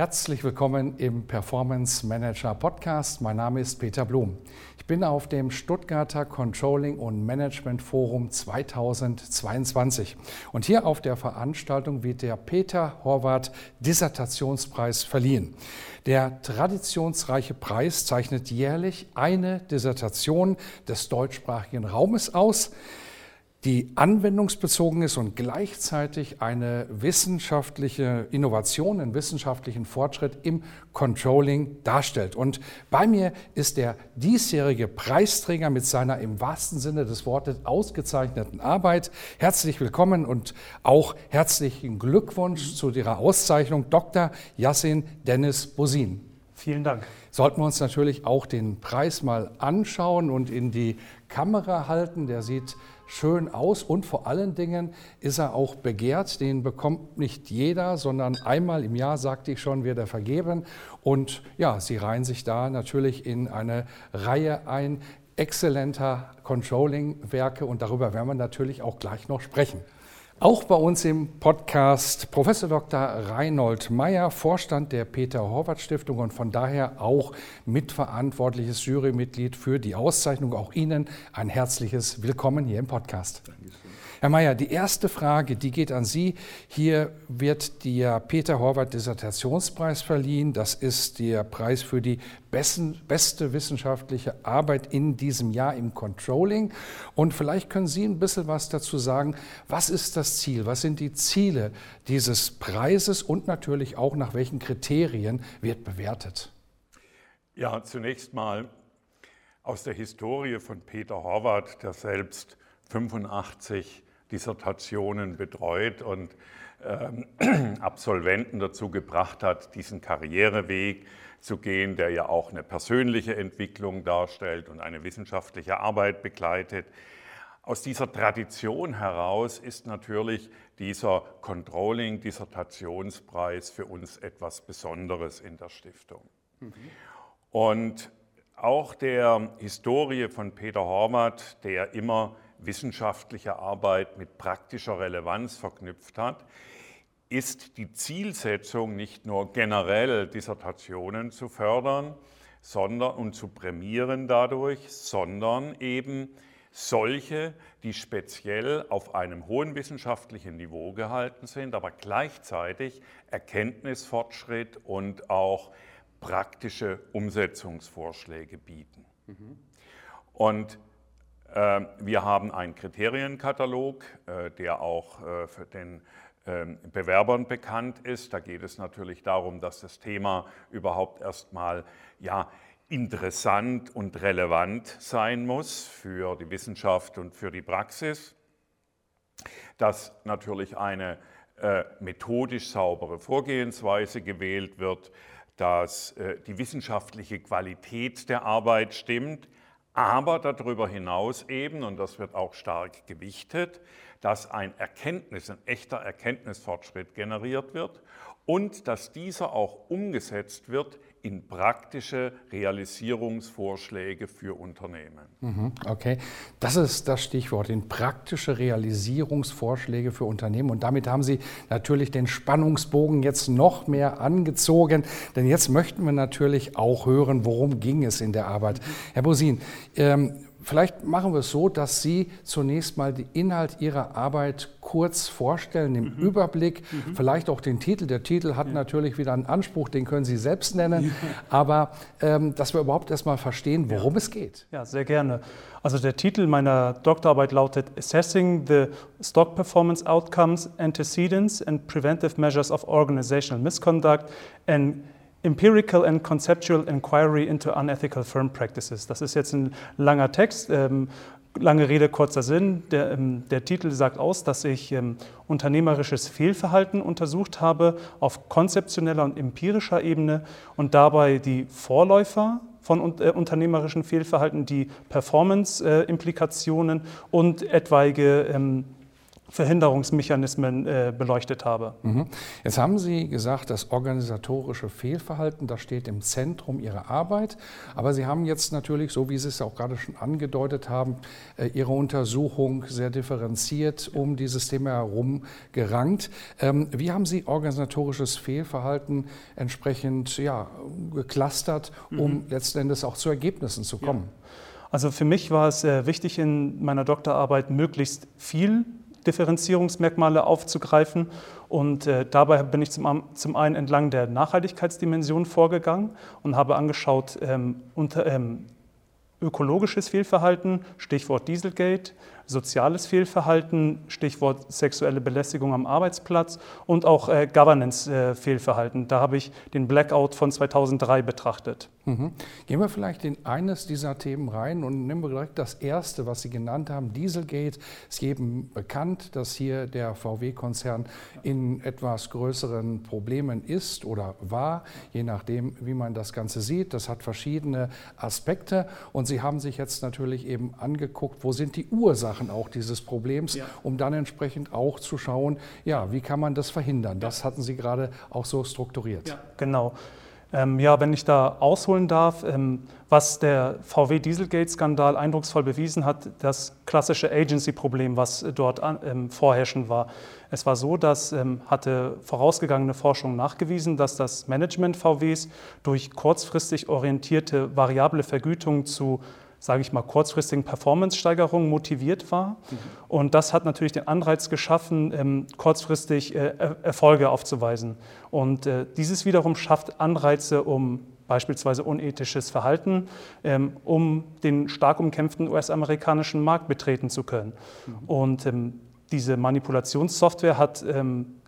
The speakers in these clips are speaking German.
Herzlich willkommen im Performance Manager Podcast. Mein Name ist Peter Blum. Ich bin auf dem Stuttgarter Controlling und Management Forum 2022. Und hier auf der Veranstaltung wird der Peter Horvath Dissertationspreis verliehen. Der traditionsreiche Preis zeichnet jährlich eine Dissertation des deutschsprachigen Raumes aus die anwendungsbezogen ist und gleichzeitig eine wissenschaftliche Innovation, einen wissenschaftlichen Fortschritt im Controlling darstellt. Und bei mir ist der diesjährige Preisträger mit seiner im wahrsten Sinne des Wortes ausgezeichneten Arbeit. Herzlich willkommen und auch herzlichen Glückwunsch zu Ihrer Auszeichnung, Dr. Yassin Dennis Bosin. Vielen Dank. Sollten wir uns natürlich auch den Preis mal anschauen und in die Kamera halten. Der sieht schön aus und vor allen Dingen ist er auch begehrt. Den bekommt nicht jeder, sondern einmal im Jahr, sagte ich schon, wird er vergeben. Und ja, sie reihen sich da natürlich in eine Reihe ein exzellenter Controlling-Werke und darüber werden wir natürlich auch gleich noch sprechen. Auch bei uns im Podcast Professor Dr. Reinhold Meyer, Vorstand der Peter Horvath Stiftung und von daher auch mitverantwortliches Jurymitglied für die Auszeichnung. Auch Ihnen ein herzliches Willkommen hier im Podcast. Dankeschön. Herr Mayer, die erste Frage, die geht an Sie. Hier wird der Peter Horvath Dissertationspreis verliehen. Das ist der Preis für die besten, beste wissenschaftliche Arbeit in diesem Jahr im Controlling. Und vielleicht können Sie ein bisschen was dazu sagen. Was ist das Ziel? Was sind die Ziele dieses Preises und natürlich auch nach welchen Kriterien wird bewertet? Ja, zunächst mal aus der Historie von Peter Horvath, der selbst 85 Dissertationen betreut und ähm, Absolventen dazu gebracht hat, diesen Karriereweg zu gehen, der ja auch eine persönliche Entwicklung darstellt und eine wissenschaftliche Arbeit begleitet. Aus dieser Tradition heraus ist natürlich dieser Controlling-Dissertationspreis für uns etwas Besonderes in der Stiftung. Mhm. Und auch der Historie von Peter Horvath, der immer wissenschaftliche Arbeit mit praktischer Relevanz verknüpft hat, ist die Zielsetzung nicht nur generell Dissertationen zu fördern sondern, und zu prämieren dadurch, sondern eben solche, die speziell auf einem hohen wissenschaftlichen Niveau gehalten sind, aber gleichzeitig Erkenntnisfortschritt und auch praktische Umsetzungsvorschläge bieten. Mhm. Und wir haben einen Kriterienkatalog, äh, der auch äh, für den ähm, Bewerbern bekannt ist. Da geht es natürlich darum, dass das Thema überhaupt erstmal ja, interessant und relevant sein muss für die Wissenschaft und für die Praxis. Dass natürlich eine äh, methodisch saubere Vorgehensweise gewählt wird, dass die wissenschaftliche Qualität der Arbeit stimmt, aber darüber hinaus eben, und das wird auch stark gewichtet, dass ein Erkenntnis, ein echter Erkenntnisfortschritt generiert wird und dass dieser auch umgesetzt wird in praktische Realisierungsvorschläge für Unternehmen. Mhm, okay, das ist das Stichwort, in praktische Realisierungsvorschläge für Unternehmen. Und damit haben Sie natürlich den Spannungsbogen jetzt noch mehr angezogen, denn jetzt möchten wir natürlich auch hören, worum ging es in der Arbeit. Herr Bosin, ähm, Vielleicht machen wir es so, dass Sie zunächst mal den Inhalt Ihrer Arbeit kurz vorstellen, im mhm. Überblick, mhm. vielleicht auch den Titel. Der Titel hat ja. natürlich wieder einen Anspruch, den können Sie selbst nennen, ja. aber ähm, dass wir überhaupt erst mal verstehen, worum ja. es geht. Ja, sehr gerne. Also der Titel meiner Doktorarbeit lautet Assessing the Stock Performance Outcomes, Antecedents and Preventive Measures of Organizational Misconduct and Empirical and Conceptual Inquiry into Unethical Firm Practices. Das ist jetzt ein langer Text. Ähm, lange Rede, kurzer Sinn. Der, ähm, der Titel sagt aus, dass ich ähm, unternehmerisches Fehlverhalten untersucht habe auf konzeptioneller und empirischer Ebene und dabei die Vorläufer von äh, unternehmerischen Fehlverhalten, die Performance-Implikationen äh, und etwaige ähm, Verhinderungsmechanismen äh, beleuchtet habe. Mhm. Jetzt haben Sie gesagt, das organisatorische Fehlverhalten, das steht im Zentrum Ihrer Arbeit. Aber Sie haben jetzt natürlich, so wie Sie es auch gerade schon angedeutet haben, äh, Ihre Untersuchung sehr differenziert um dieses Thema herum gerankt. Ähm, wie haben Sie organisatorisches Fehlverhalten entsprechend ja, geclustert, um mhm. letzten Endes auch zu Ergebnissen zu kommen? Ja. Also für mich war es äh, wichtig, in meiner Doktorarbeit möglichst viel Differenzierungsmerkmale aufzugreifen. Und äh, dabei bin ich zum, zum, einen entlang der Nachhaltigkeitsdimension vorgegangen und habe angeschaut ähm, unter, ähm, ökologisches Fehlverhalten, Stichwort Dieselgate, soziales Fehlverhalten, Stichwort sexuelle Belästigung am Arbeitsplatz und auch äh, Governance-Fehlverhalten. Da habe ich den Blackout von 2003 betrachtet. Mhm. Gehen wir vielleicht in eines dieser Themen rein und nehmen wir direkt das erste, was Sie genannt haben. Dieselgate ist jedem bekannt, dass hier der VW-Konzern in etwas größeren Problemen ist oder war, je nachdem, wie man das Ganze sieht. Das hat verschiedene Aspekte und Sie haben sich jetzt natürlich eben angeguckt, wo sind die Ursachen Ursachen auch dieses Problems, ja. um dann entsprechend auch zu schauen, ja, wie kann man das verhindern? Das hatten Sie gerade auch so strukturiert. Ja, genau. Ähm, ja, wenn ich da ausholen darf, ähm, was der VW-Dieselgate-Skandal eindrucksvoll bewiesen hat, das klassische Agency-Problem, was dort an, ähm, vorherrschend war. Es war so, dass ähm, hatte vorausgegangene Forschung nachgewiesen, dass das Management VWs durch kurzfristig orientierte variable Vergütung zu sage ich mal, kurzfristigen Performance-Steigerungen motiviert war. Mhm. Und das hat natürlich den Anreiz geschaffen, ähm, kurzfristig äh, Erfolge aufzuweisen. Und äh, dieses wiederum schafft Anreize, um beispielsweise unethisches Verhalten, ähm, um den stark umkämpften US-amerikanischen Markt betreten zu können. Mhm. Und ähm, diese Manipulationssoftware hat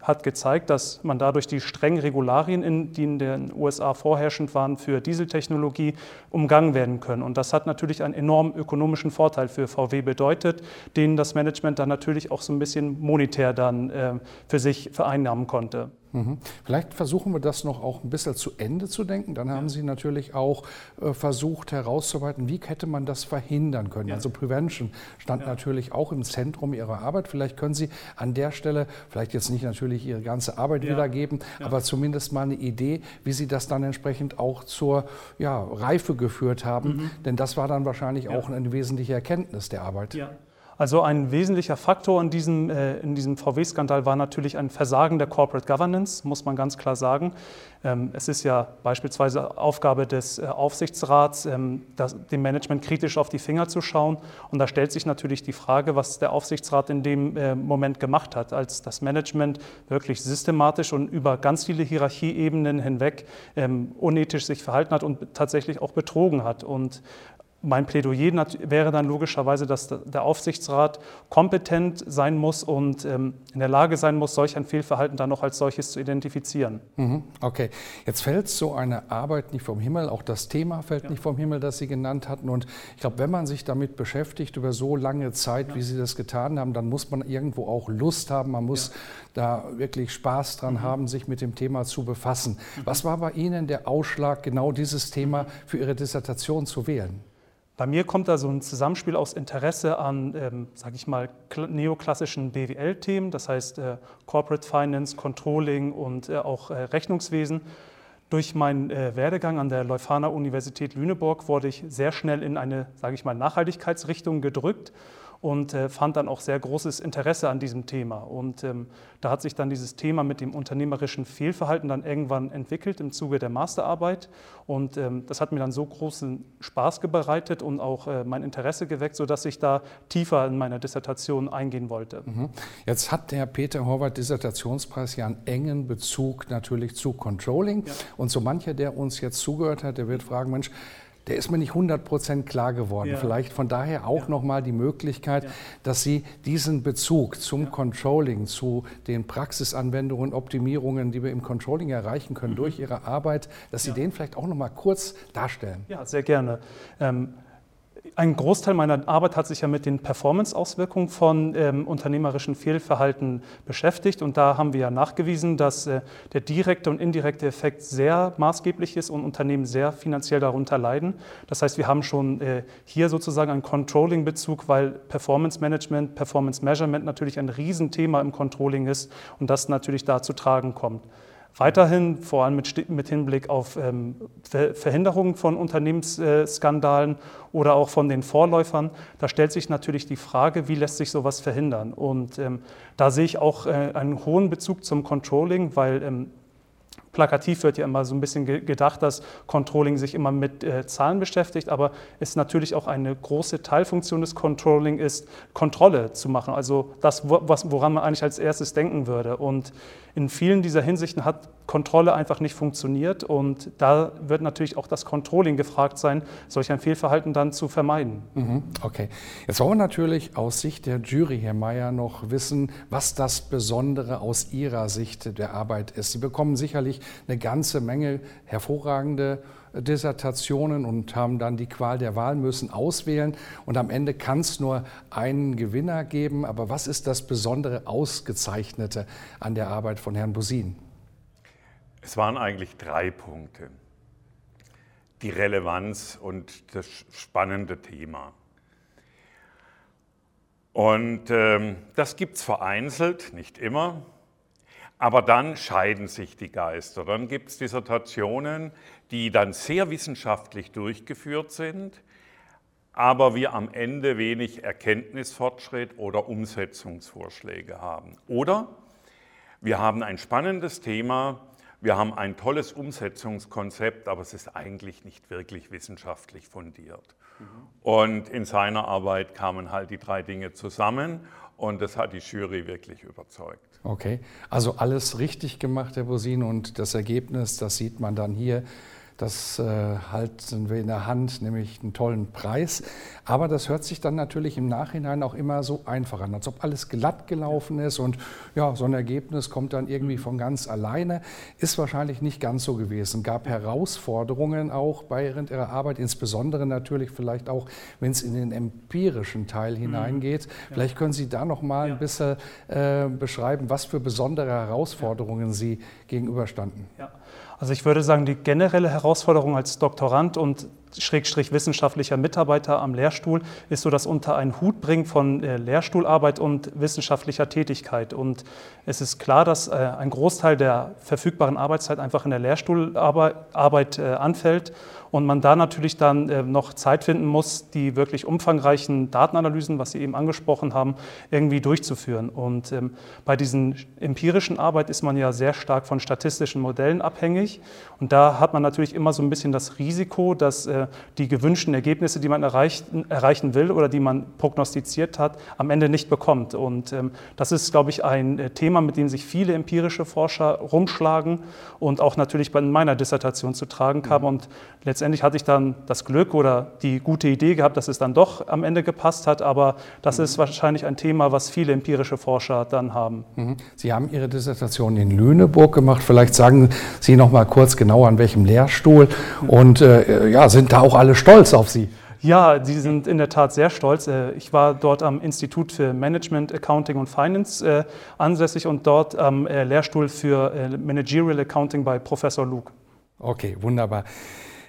hat gezeigt, dass man dadurch die strengen Regularien, die in den USA vorherrschend waren für Dieseltechnologie, umgangen werden können. Und das hat natürlich einen enormen ökonomischen Vorteil für VW bedeutet, den das Management dann natürlich auch so ein bisschen monetär dann äh, für sich vereinnahmen konnte. Mhm. Vielleicht versuchen wir das noch auch ein bisschen zu Ende zu denken. Dann haben Sie natürlich auch äh, versucht herauszuarbeiten, wie hätte man das verhindern können. Ja. Also Prevention stand ja. natürlich auch im Zentrum Ihrer Arbeit. Vielleicht können Sie an der Stelle, vielleicht jetzt nicht natürlich Ihre ganze Arbeit ja. wiedergeben, aber zumindest mal eine Idee, wie Sie das dann entsprechend auch zur ja, Reife geführt haben. Mhm. Denn das war dann wahrscheinlich auch eine wesentliche Erkenntnis der Arbeit. Also ein wesentlicher Faktor in diesem, äh, diesem VW-Skandal war natürlich ein Versagen der Corporate Governance, muss man ganz klar sagen. Ähm, es ist ja beispielsweise Aufgabe des äh, Aufsichtsrats, ähm, das, dem Management kritisch auf die Finger zu schauen. Und da stellt sich natürlich die Frage, was der Aufsichtsrat in dem äh, Moment gemacht hat, als das Management wirklich systematisch und über ganz viele Hierarchieebenen hinweg ähm, unethisch sich verhalten hat und tatsächlich auch betrogen hat. Und mein Plädoyer wäre dann logischerweise, dass der Aufsichtsrat kompetent sein muss und ähm, in der Lage sein muss, solch ein Fehlverhalten dann noch als solches zu identifizieren. Mhm, okay, jetzt fällt so eine Arbeit nicht vom Himmel, auch das Thema fällt ja. nicht vom Himmel, das Sie genannt hatten. Und ich glaube, wenn man sich damit beschäftigt über so lange Zeit, ja. wie Sie das getan haben, dann muss man irgendwo auch Lust haben, man muss ja. da wirklich Spaß dran mhm. haben, sich mit dem Thema zu befassen. Mhm. Was war bei Ihnen der Ausschlag, genau dieses Thema für Ihre Dissertation zu wählen? Bei mir kommt da so ein Zusammenspiel aus Interesse an, ähm, sage ich mal, neoklassischen BWL-Themen, das heißt äh, Corporate Finance, Controlling und äh, auch äh, Rechnungswesen. Durch meinen äh, Werdegang an der Leuphana Universität Lüneburg wurde ich sehr schnell in eine, sage ich mal, Nachhaltigkeitsrichtung gedrückt und äh, fand dann auch sehr großes Interesse an diesem Thema. Und ähm, da hat sich dann dieses Thema mit dem unternehmerischen Fehlverhalten dann irgendwann entwickelt im Zuge der Masterarbeit. Und ähm, das hat mir dann so großen Spaß bereitet und auch äh, mein Interesse geweckt, sodass ich da tiefer in meiner Dissertation eingehen wollte. Mhm. Jetzt hat der Peter Horvath Dissertationspreis ja einen engen Bezug natürlich zu Controlling. Ja. Und so mancher, der uns jetzt zugehört hat, der wird fragen, Mensch, der ist mir nicht 100% klar geworden. Ja. Vielleicht von daher auch ja. nochmal die Möglichkeit, ja. dass Sie diesen Bezug zum ja. Controlling, zu den Praxisanwendungen, Optimierungen, die wir im Controlling erreichen können mhm. durch Ihre Arbeit, dass Sie den vielleicht auch nochmal kurz darstellen. Ja, sehr gerne. Ähm, ein Großteil meiner Arbeit hat sich ja mit den Performance-Auswirkungen von ähm, unternehmerischen Fehlverhalten beschäftigt. Und da haben wir ja nachgewiesen, dass äh, der direkte und indirekte Effekt sehr maßgeblich ist und Unternehmen sehr finanziell darunter leiden. Das heißt, wir haben schon äh, hier sozusagen einen Controlling-Bezug, weil Performance Management, Performance Measurement natürlich ein Riesenthema im Controlling ist und das natürlich da zu tragen kommt. Weiterhin, vor allem mit, mit Hinblick auf ähm, Ver Verhinderung von Unternehmensskandalen oder auch von den Vorläufern, da stellt sich natürlich die Frage, wie lässt sich sowas verhindern? Und ähm, da sehe ich auch äh, einen hohen Bezug zum Controlling, weil ähm, plakativ wird ja immer so ein bisschen gedacht, dass Controlling sich immer mit äh, Zahlen beschäftigt, aber es natürlich auch eine große Teilfunktion des Controlling ist, Kontrolle zu machen. Also das, woran man eigentlich als erstes denken würde. Und in vielen dieser Hinsichten hat Kontrolle einfach nicht funktioniert und da wird natürlich auch das Controlling gefragt sein, solch ein Fehlverhalten dann zu vermeiden. Mhm, okay. Jetzt wollen wir natürlich aus Sicht der Jury, Herr Mayer, noch wissen, was das Besondere aus Ihrer Sicht der Arbeit ist. Sie bekommen sicherlich eine ganze Menge hervorragende Dissertationen und haben dann die Qual der Wahl, müssen auswählen und am Ende kann es nur einen Gewinner geben. Aber was ist das besondere Ausgezeichnete an der Arbeit von Herrn Busin? Es waren eigentlich drei Punkte. Die Relevanz und das spannende Thema. Und ähm, das gibt es vereinzelt, nicht immer. Aber dann scheiden sich die Geister. Dann gibt es Dissertationen, die dann sehr wissenschaftlich durchgeführt sind, aber wir am Ende wenig Erkenntnisfortschritt oder Umsetzungsvorschläge haben. Oder wir haben ein spannendes Thema, wir haben ein tolles Umsetzungskonzept, aber es ist eigentlich nicht wirklich wissenschaftlich fundiert. Mhm. Und in seiner Arbeit kamen halt die drei Dinge zusammen und das hat die Jury wirklich überzeugt. Okay, also alles richtig gemacht, Herr Bosin, und das Ergebnis, das sieht man dann hier das äh, halten wir in der Hand, nämlich einen tollen Preis. Aber das hört sich dann natürlich im Nachhinein auch immer so einfach an, als ob alles glatt gelaufen ist und ja, so ein Ergebnis kommt dann irgendwie von ganz alleine. Ist wahrscheinlich nicht ganz so gewesen. Gab Herausforderungen auch während Ihrer Arbeit, insbesondere natürlich vielleicht auch, wenn es in den empirischen Teil mhm. hineingeht. Ja. Vielleicht können Sie da noch mal ja. ein bisschen äh, beschreiben, was für besondere Herausforderungen ja. Sie gegenüberstanden. Ja. Also ich würde sagen, die generelle Herausforderung als Doktorand und Schrägstrich wissenschaftlicher Mitarbeiter am Lehrstuhl ist so das unter einen Hut bringen von äh, Lehrstuhlarbeit und wissenschaftlicher Tätigkeit. Und es ist klar, dass äh, ein Großteil der verfügbaren Arbeitszeit einfach in der Lehrstuhlarbeit äh, anfällt und man da natürlich dann noch Zeit finden muss, die wirklich umfangreichen Datenanalysen, was Sie eben angesprochen haben, irgendwie durchzuführen. Und ähm, bei diesen empirischen Arbeit ist man ja sehr stark von statistischen Modellen abhängig. Und da hat man natürlich immer so ein bisschen das Risiko, dass die gewünschten Ergebnisse, die man erreichen, erreichen will oder die man prognostiziert hat, am Ende nicht bekommt. Und ähm, das ist, glaube ich, ein äh, Thema, mit dem sich viele empirische Forscher rumschlagen und auch natürlich bei meiner Dissertation zu tragen kam. Und letztendlich hatte ich dann das Glück oder die gute Idee gehabt, dass es dann doch am Ende gepasst hat. Aber das ist wahrscheinlich ein Thema, was viele empirische Forscher dann haben. Mhm. Sie haben Ihre Dissertation in Lüneburg gemacht. Vielleicht sagen Sie noch mal kurz genau an welchem Lehrstuhl und äh, ja, sind da auch alle stolz auf Sie? Ja, sie sind in der Tat sehr stolz. Äh, ich war dort am Institut für Management, Accounting und Finance äh, ansässig und dort am äh, Lehrstuhl für Managerial Accounting bei Professor Luke. Okay, wunderbar.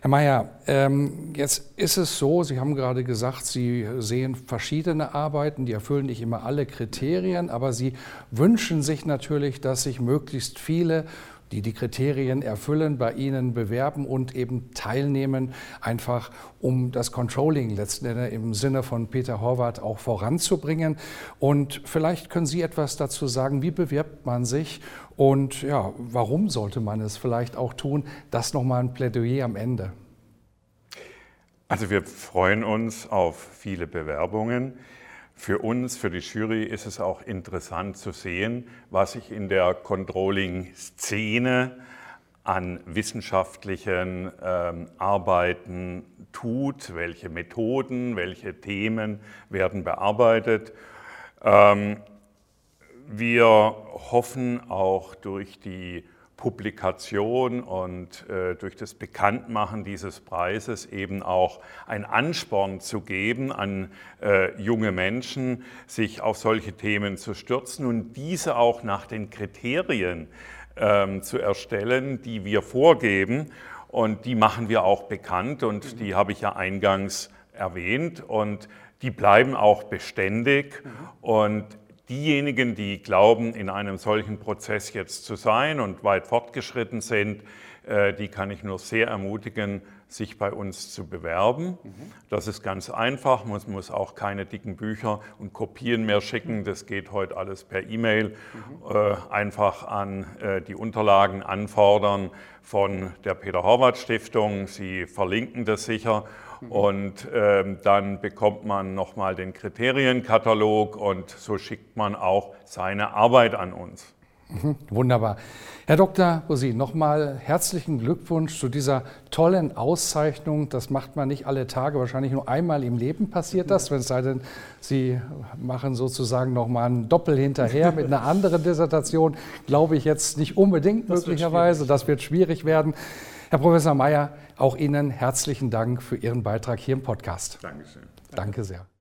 Herr Mayer, ähm, jetzt ist es so, Sie haben gerade gesagt, Sie sehen verschiedene Arbeiten, die erfüllen nicht immer alle Kriterien, aber Sie wünschen sich natürlich, dass sich möglichst viele die die Kriterien erfüllen, bei Ihnen bewerben und eben teilnehmen, einfach um das Controlling letzten Endes im Sinne von Peter Horvath auch voranzubringen. Und vielleicht können Sie etwas dazu sagen, wie bewirbt man sich und ja, warum sollte man es vielleicht auch tun? Das nochmal ein Plädoyer am Ende. Also wir freuen uns auf viele Bewerbungen. Für uns, für die Jury ist es auch interessant zu sehen, was sich in der Controlling-Szene an wissenschaftlichen ähm, Arbeiten tut, welche Methoden, welche Themen werden bearbeitet. Ähm, wir hoffen auch durch die Publikation und äh, durch das Bekanntmachen dieses Preises eben auch ein Ansporn zu geben an äh, junge Menschen, sich auf solche Themen zu stürzen und diese auch nach den Kriterien ähm, zu erstellen, die wir vorgeben. Und die machen wir auch bekannt und die habe ich ja eingangs erwähnt und die bleiben auch beständig. Und diejenigen, die glauben, in einem solchen Prozess jetzt zu sein und weit fortgeschritten sind, äh, die kann ich nur sehr ermutigen, sich bei uns zu bewerben. Das ist ganz einfach, man muss auch keine dicken Bücher und Kopien mehr schicken, das geht heute alles per E-Mail. Äh, einfach an äh, die Unterlagen anfordern von der Peter-Horvath-Stiftung, Sie verlinken das sicher und ähm, dann bekommt man nochmal den Kriterienkatalog und so schickt man auch seine Arbeit an uns. Mhm, wunderbar. Herr Dr. Bosi, nochmal herzlichen Glückwunsch zu dieser tollen Auszeichnung. Das macht man nicht alle Tage, wahrscheinlich nur einmal im Leben passiert das, wenn es sei denn, Sie machen sozusagen nochmal ein Doppel hinterher mit einer anderen Dissertation. Glaube ich jetzt nicht unbedingt das möglicherweise. Wird das wird schwierig werden. Herr Professor Mayer, auch Ihnen herzlichen Dank für Ihren Beitrag hier im Podcast. Dankeschön. Danke sehr.